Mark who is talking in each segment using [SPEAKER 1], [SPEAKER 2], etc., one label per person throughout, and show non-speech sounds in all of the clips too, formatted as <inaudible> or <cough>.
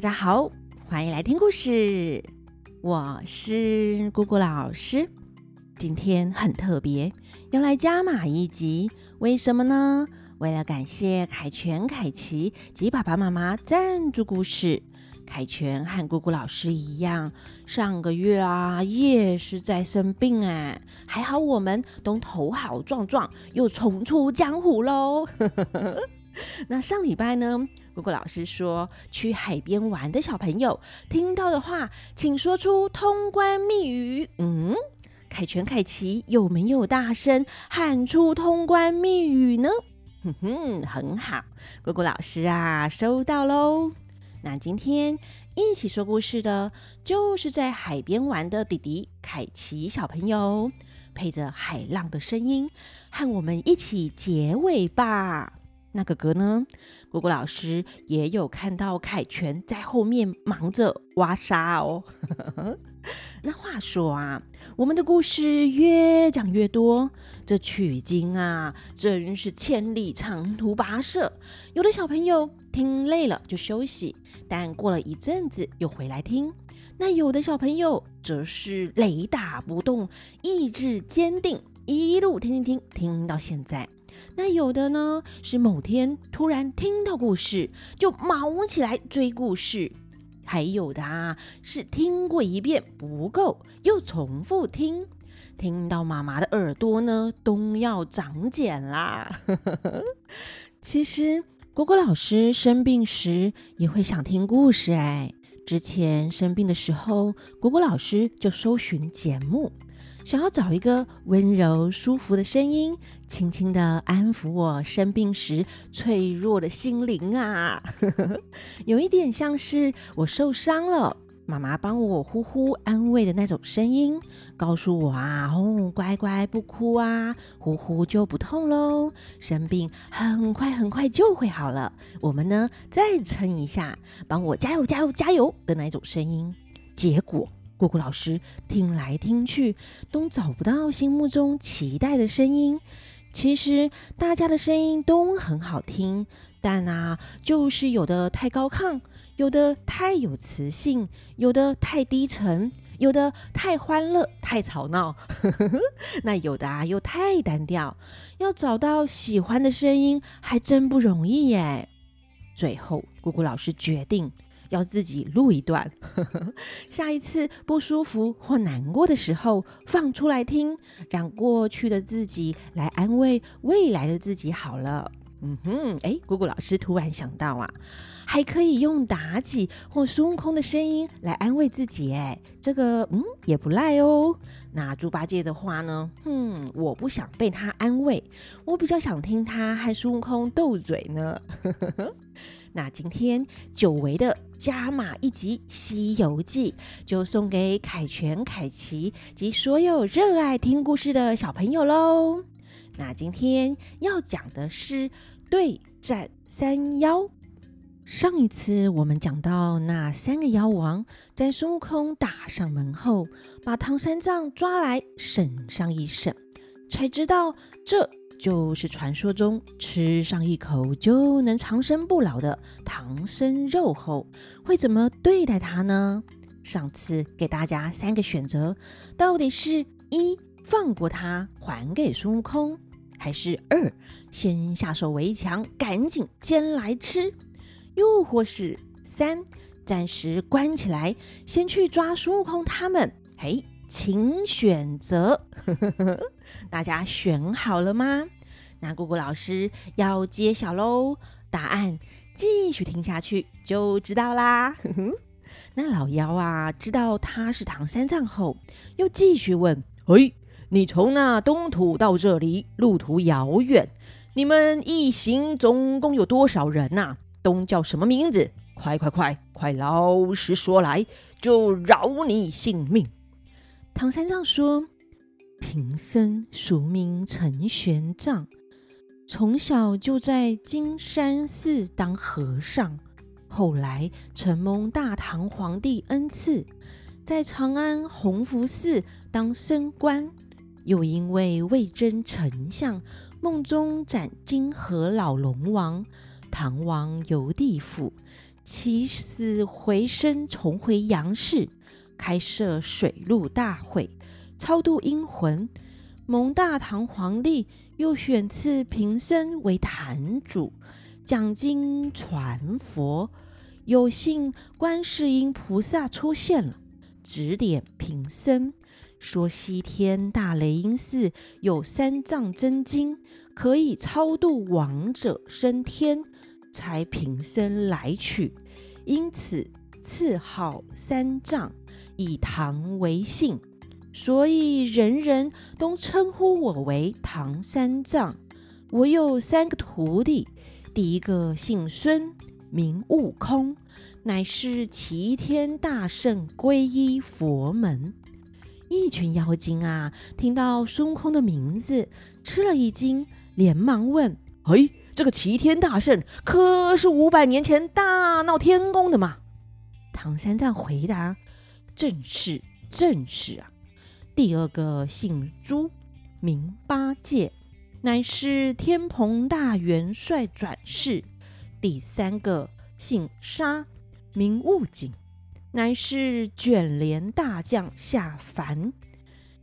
[SPEAKER 1] 大家好，欢迎来听故事。我是姑姑老师，今天很特别，要来加码一集。为什么呢？为了感谢凯旋、凯琪及爸爸妈妈赞助故事。凯旋和姑姑老师一样，上个月啊也是在生病哎，还好我们都头好壮壮，又重出江湖喽。<laughs> 那上礼拜呢，姑姑老师说，去海边玩的小朋友听到的话，请说出通关密语。嗯，凯旋、凯奇有没有大声喊出通关密语呢？哼哼，很好，果果老师啊，收到喽。那今天一起说故事的，就是在海边玩的弟弟凯奇小朋友，配着海浪的声音，和我们一起结尾吧。那哥哥呢？果果老师也有看到凯旋在后面忙着挖沙哦。<laughs> 那话说啊，我们的故事越讲越多，这取经啊，真是千里长途跋涉。有的小朋友听累了就休息，但过了一阵子又回来听。那有的小朋友则是雷打不动，意志坚定，一路听听听听到现在。那有的呢，是某天突然听到故事就忙起来追故事；还有的啊，是听过一遍不够，又重复听，听到妈妈的耳朵呢都要长茧啦。<laughs> 其实，果果老师生病时也会想听故事哎。之前生病的时候，果果老师就搜寻节目。想要找一个温柔舒服的声音，轻轻的安抚我生病时脆弱的心灵啊，<laughs> 有一点像是我受伤了，妈妈帮我呼呼安慰的那种声音，告诉我啊，哦，乖乖不哭啊，呼呼就不痛喽，生病很快很快就会好了，我们呢再撑一下，帮我加油加油加油的那种声音，结果。姑姑老师听来听去都找不到心目中期待的声音。其实大家的声音都很好听，但啊，就是有的太高亢，有的太有磁性，有的太低沉，有的太欢乐、太吵闹。<laughs> 那有的啊又太单调。要找到喜欢的声音还真不容易耶。最后，姑姑老师决定。要自己录一段，<laughs> 下一次不舒服或难过的时候放出来听，让过去的自己来安慰未来的自己好了。嗯哼，哎，姑姑老师突然想到啊，还可以用妲己或孙悟空的声音来安慰自己，哎，这个嗯也不赖哦。那猪八戒的话呢？嗯，我不想被他安慰，我比较想听他和孙悟空斗嘴呢。<laughs> 那今天久违的加码一集《西游记》，就送给凯旋、凯奇及所有热爱听故事的小朋友喽。那今天要讲的是对战三妖。上一次我们讲到，那三个妖王在孙悟空打上门后，把唐三藏抓来审上一审，才知道这。就是传说中吃上一口就能长生不老的唐僧肉后，会怎么对待他呢？上次给大家三个选择，到底是一放过他还给孙悟空，还是二先下手为强赶紧煎来吃，又或是三暂时关起来先去抓孙悟空他们？嘿。请选择，<laughs> 大家选好了吗？那姑姑老师要揭晓喽，答案继续听下去就知道啦。<laughs> 那老妖啊，知道他是唐三藏后，又继续问：嘿，你从那东土到这里，路途遥远，你们一行总共有多少人呐、啊？都叫什么名字？快快快，快老实说来，就饶你性命。唐三藏说：“贫僧俗名陈玄奘，从小就在金山寺当和尚，后来承蒙大唐皇帝恩赐，在长安弘福寺当僧官，又因为为争丞相，梦中斩金河老龙王，唐王游地府，起死回生，重回阳世，开设水陆大会，超度阴魂。蒙大唐皇帝又选赐贫僧为坛主，讲经传佛。有幸观世音菩萨出现了，指点贫僧说：西天大雷音寺有三藏真经，可以超度亡者升天，差贫僧来取，因此赐号三藏，以唐为姓，所以人人都称呼我为唐三藏。我有三个徒弟，第一个姓孙。名悟空，乃是齐天大圣皈依佛门。一群妖精啊，听到孙悟空的名字，吃了一惊，连忙问：“哎，这个齐天大圣可是五百年前大闹天宫的吗？”唐三藏回答：“正是，正是啊。”第二个姓朱，名八戒，乃是天蓬大元帅转世。第三个姓沙，名悟净，乃是卷帘大将下凡。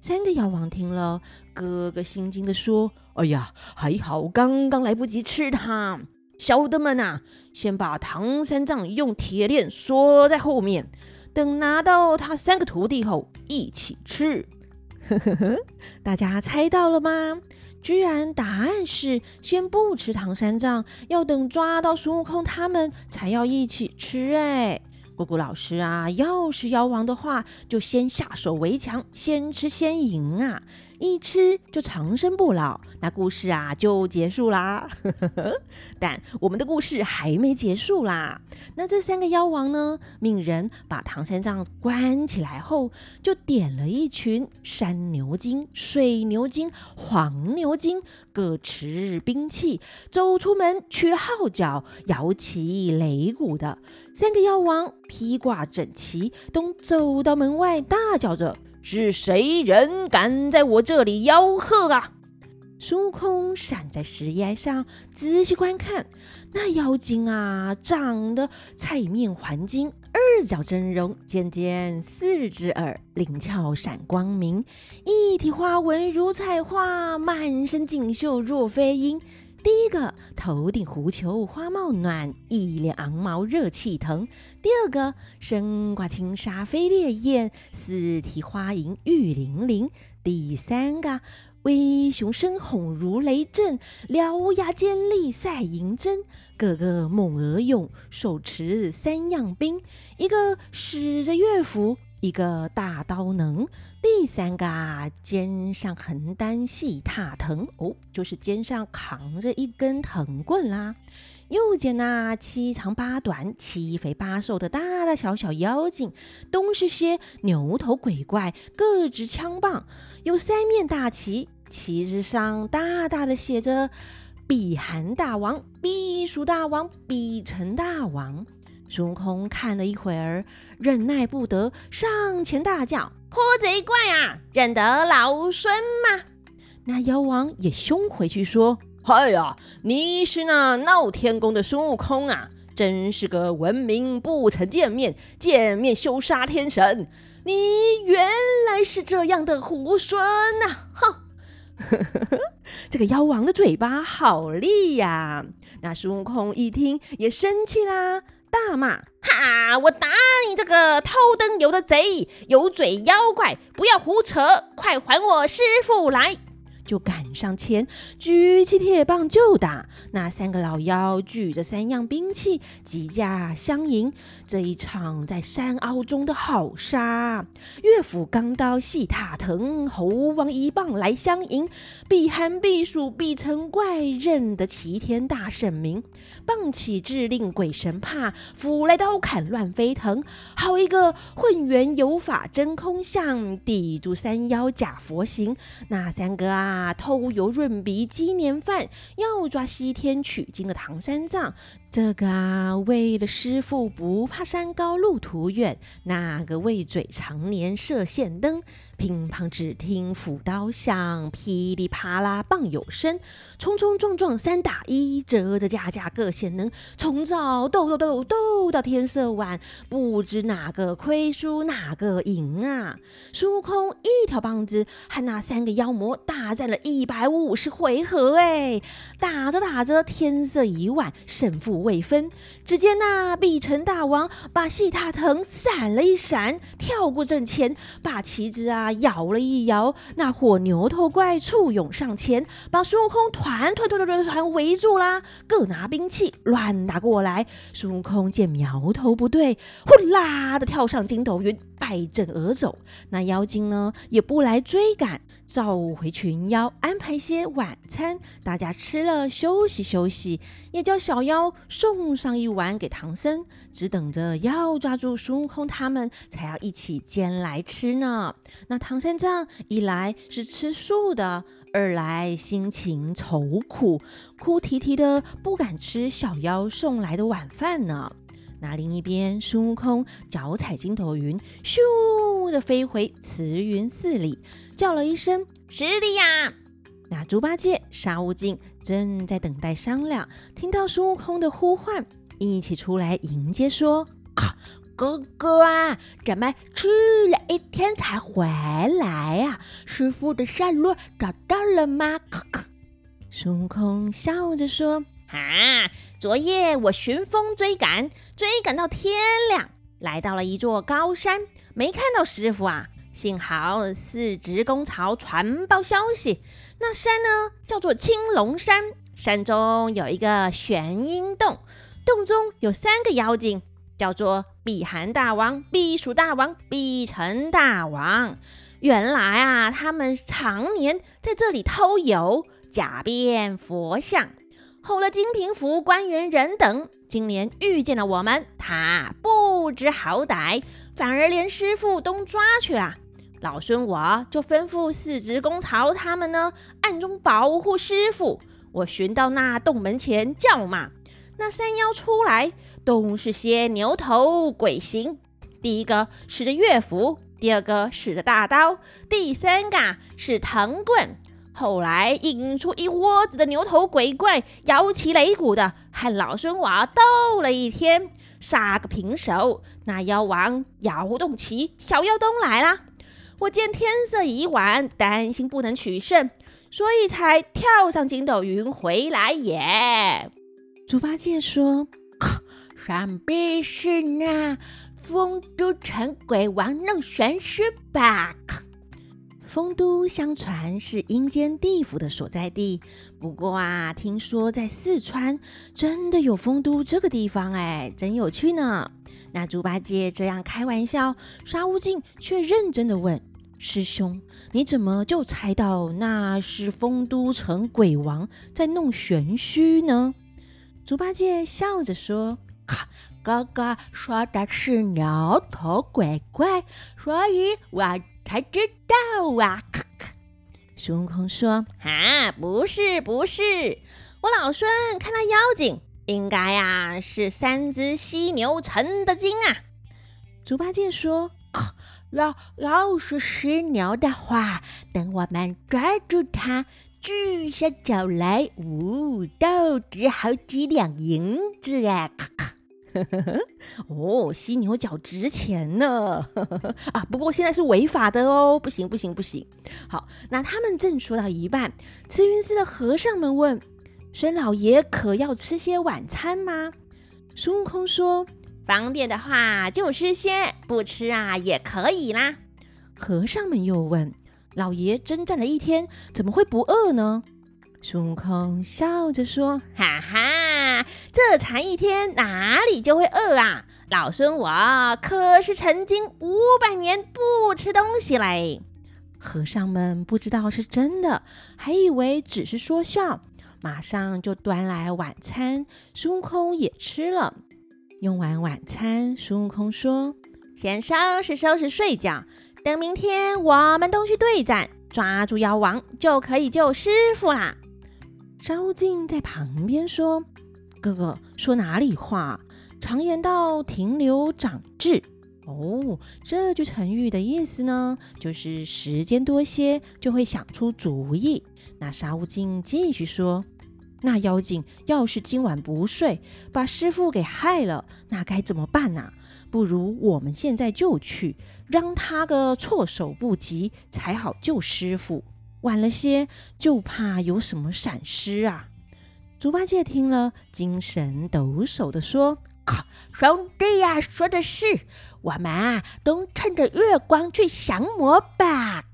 [SPEAKER 1] 三个妖王听了，个个心惊地说：“哎呀，还好刚刚来不及吃它。小的们呐，先把唐三藏用铁链锁在后面，等拿到他三个徒弟后一起吃。<laughs> ”，大家猜到了吗？居然答案是先不吃唐三藏，要等抓到孙悟空他们才要一起吃。哎，姑姑老师啊，要是妖王的话，就先下手为强，先吃先赢啊。一吃就长生不老，那故事啊就结束啦。<laughs> 但我们的故事还没结束啦。那这三个妖王呢，命人把唐三藏关起来后，就点了一群山牛精、水牛精、黄牛精，各持兵器，走出门，取号角，摇旗擂鼓的三个妖王披挂整齐，都走到门外，大叫着。是谁人敢在我这里吆喝啊？孙悟空闪在石崖上，仔细观看，那妖精啊，长得菜面环金，二角峥嵘，尖尖四只耳，灵巧闪光明，一体花纹如彩画，满身锦绣若飞鹰。第一个头顶狐裘花帽暖，一脸昂毛热气腾；第二个身挂轻纱飞烈焰，四蹄花银玉玲玲；第三个威雄声吼如雷震，獠牙尖利赛银针。个个猛而勇，手持三样兵，一个使着乐斧。一个大刀能，第三个，肩上横担细踏藤哦，就是肩上扛着一根藤棍啦。又见那七长八短、七肥八瘦的大大小小妖精，都是些牛头鬼怪，各执枪棒，有三面大旗，旗子上大大的写着“避寒大王”“避暑大王”“避尘大王”。孙悟空看了一会儿，忍耐不得，上前大叫：“泼贼怪啊，认得老孙吗？”那妖王也凶回去说：“嗨呀，你是那闹天宫的孙悟空啊！真是个闻名不曾见面，见面休杀天神！你原来是这样的猢狲呐！”哼，<laughs> 这个妖王的嘴巴好利呀！那孙悟空一听也生气啦。大骂：“哈！我打你这个偷灯油的贼，油嘴妖怪，不要胡扯，快还我师傅来！”就赶上前，举起铁棒就打。那三个老妖举着三样兵器，击架相迎。这一场在山坳中的好杀，乐府钢刀细踏藤，猴王一棒来相迎。避寒避暑避成怪，认得齐天大圣名。棒起支令鬼神怕，斧来刀砍乱飞腾。好一个混元有法真空相，抵住山妖假佛形。那三个啊，偷油润鼻鸡年饭，要抓西天取经的唐三藏，这个啊，为了师傅不怕山高路途远，那个为嘴常年射线灯。乒乓，只听斧刀响，噼里啪啦棒有声，冲冲撞撞三打一，折折架架各显能。从早斗斗斗斗到天色晚，不知哪个亏输哪个赢啊！孙悟空一条棒子和那三个妖魔大战了一百五十回合，哎，打着打着天色已晚，胜负未分。只见那碧城大王把细塔藤闪了一闪，跳过阵前，把旗子啊。摇了一摇，那火牛头怪簇拥上前，把孙悟空团团团团团围住啦！各拿兵器乱打过来。孙悟空见苗头不对，呼啦的跳上筋斗云，败阵而走。那妖精呢，也不来追赶，召回群妖，安排些晚餐，大家吃了休息休息，也叫小妖送上一碗给唐僧，只等着要抓住孙悟空他们，才要一起煎来吃呢。那唐三藏一来是吃素的，二来心情愁苦，哭啼啼的不敢吃小妖送来的晚饭呢。那另一边，孙悟空脚踩筋斗云，咻的飞回慈云寺里，叫了一声“师弟呀”。那猪八戒、沙悟净正在等待商量，听到孙悟空的呼唤，一起出来迎接，说：“哥哥啊，咱们去了一天才回来呀、师傅的下落找到了吗？”孙悟空笑着说。啊！昨夜我寻风追赶，追赶到天亮，来到了一座高山，没看到师傅啊。幸好四职公曹传报消息，那山呢叫做青龙山，山中有一个玄阴洞，洞中有三个妖精，叫做避寒大王、避暑大王、避尘大王。原来啊，他们常年在这里偷油，假变佛像。后了金平府官员人等，今年遇见了我们，他不知好歹，反而连师傅都抓去了。老孙我就吩咐四职公曹他们呢，暗中保护师傅。我寻到那洞门前叫骂，那山妖出来，都是些牛头鬼形。第一个使着乐斧，第二个使着大刀，第三个是藤棍。后来引出一窝子的牛头鬼怪，摇旗擂鼓的，和老孙我斗了一天，杀个平手。那妖王摇动旗，小妖都来了。我见天色已晚，担心不能取胜，所以才跳上筋斗云回来也。猪八戒说：“想必是那酆都城鬼王弄玄虚吧。”丰都相传是阴间地府的所在地，不过啊，听说在四川真的有丰都这个地方，哎，真有趣呢。那猪八戒这样开玩笑，沙悟净却认真的问：“师兄，你怎么就猜到那是丰都城鬼王在弄玄虚呢？”猪八戒笑着说：“哥哥说的是牛头鬼怪，所以我。”才知道啊！咔咔，孙悟空说：“啊，不是不是，我老孙看那妖精，应该啊是三只犀牛成的精啊。”猪八戒说：“要要是犀牛的话，等我们抓住它，锯下脚来，呜，都值好几两银子啊！”咔咔。呵呵呵，哦，犀牛角值钱呢，呵 <laughs> 呵啊！不过现在是违法的哦，不行不行不行。好，那他们正说到一半，慈云寺的和尚们问：“孙老爷可要吃些晚餐吗？”孙悟空说：“方便的话就吃些，不吃啊也可以啦。”和尚们又问：“老爷征战了一天，怎么会不饿呢？”孙悟空笑着说：“哈哈，这才一天，哪里就会饿啊？老孙我可是曾经五百年不吃东西嘞。”和尚们不知道是真的，还以为只是说笑，马上就端来晚餐。孙悟空也吃了。用完晚餐，孙悟空说：“先收拾收拾睡觉，等明天我们都去对战，抓住妖王，就可以救师傅啦。”沙悟净在旁边说：“哥哥说哪里话？常言道，停留长智。哦，这句成语的意思呢，就是时间多些就会想出主意。那沙悟净继续说：“那妖精要是今晚不睡，把师傅给害了，那该怎么办呢？不如我们现在就去，让他个措手不及，才好救师傅。晚了些，就怕有什么闪失啊。”猪八戒听了，精神抖擞地说。兄弟呀、说的是，我们啊都趁着月光去降魔吧。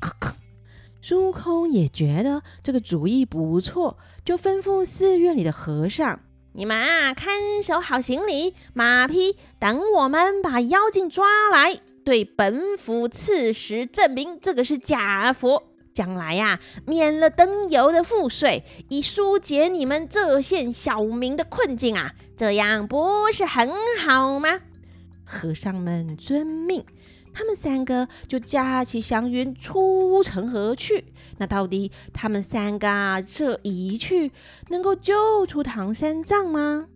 [SPEAKER 1] 孙悟空也觉得这个主意不错，就吩咐寺院里的和尚：“你们啊，看守好行李、马匹，等我们把妖精抓来，对本府刺史证明这个是假佛。”将来呀，免了灯油的赋税，以纾解你们这县小民的困境啊，这样不是很好吗？和尚们遵命，他们三个就驾起祥云出城而去。那到底他们三个，这一去能够救出唐三藏吗？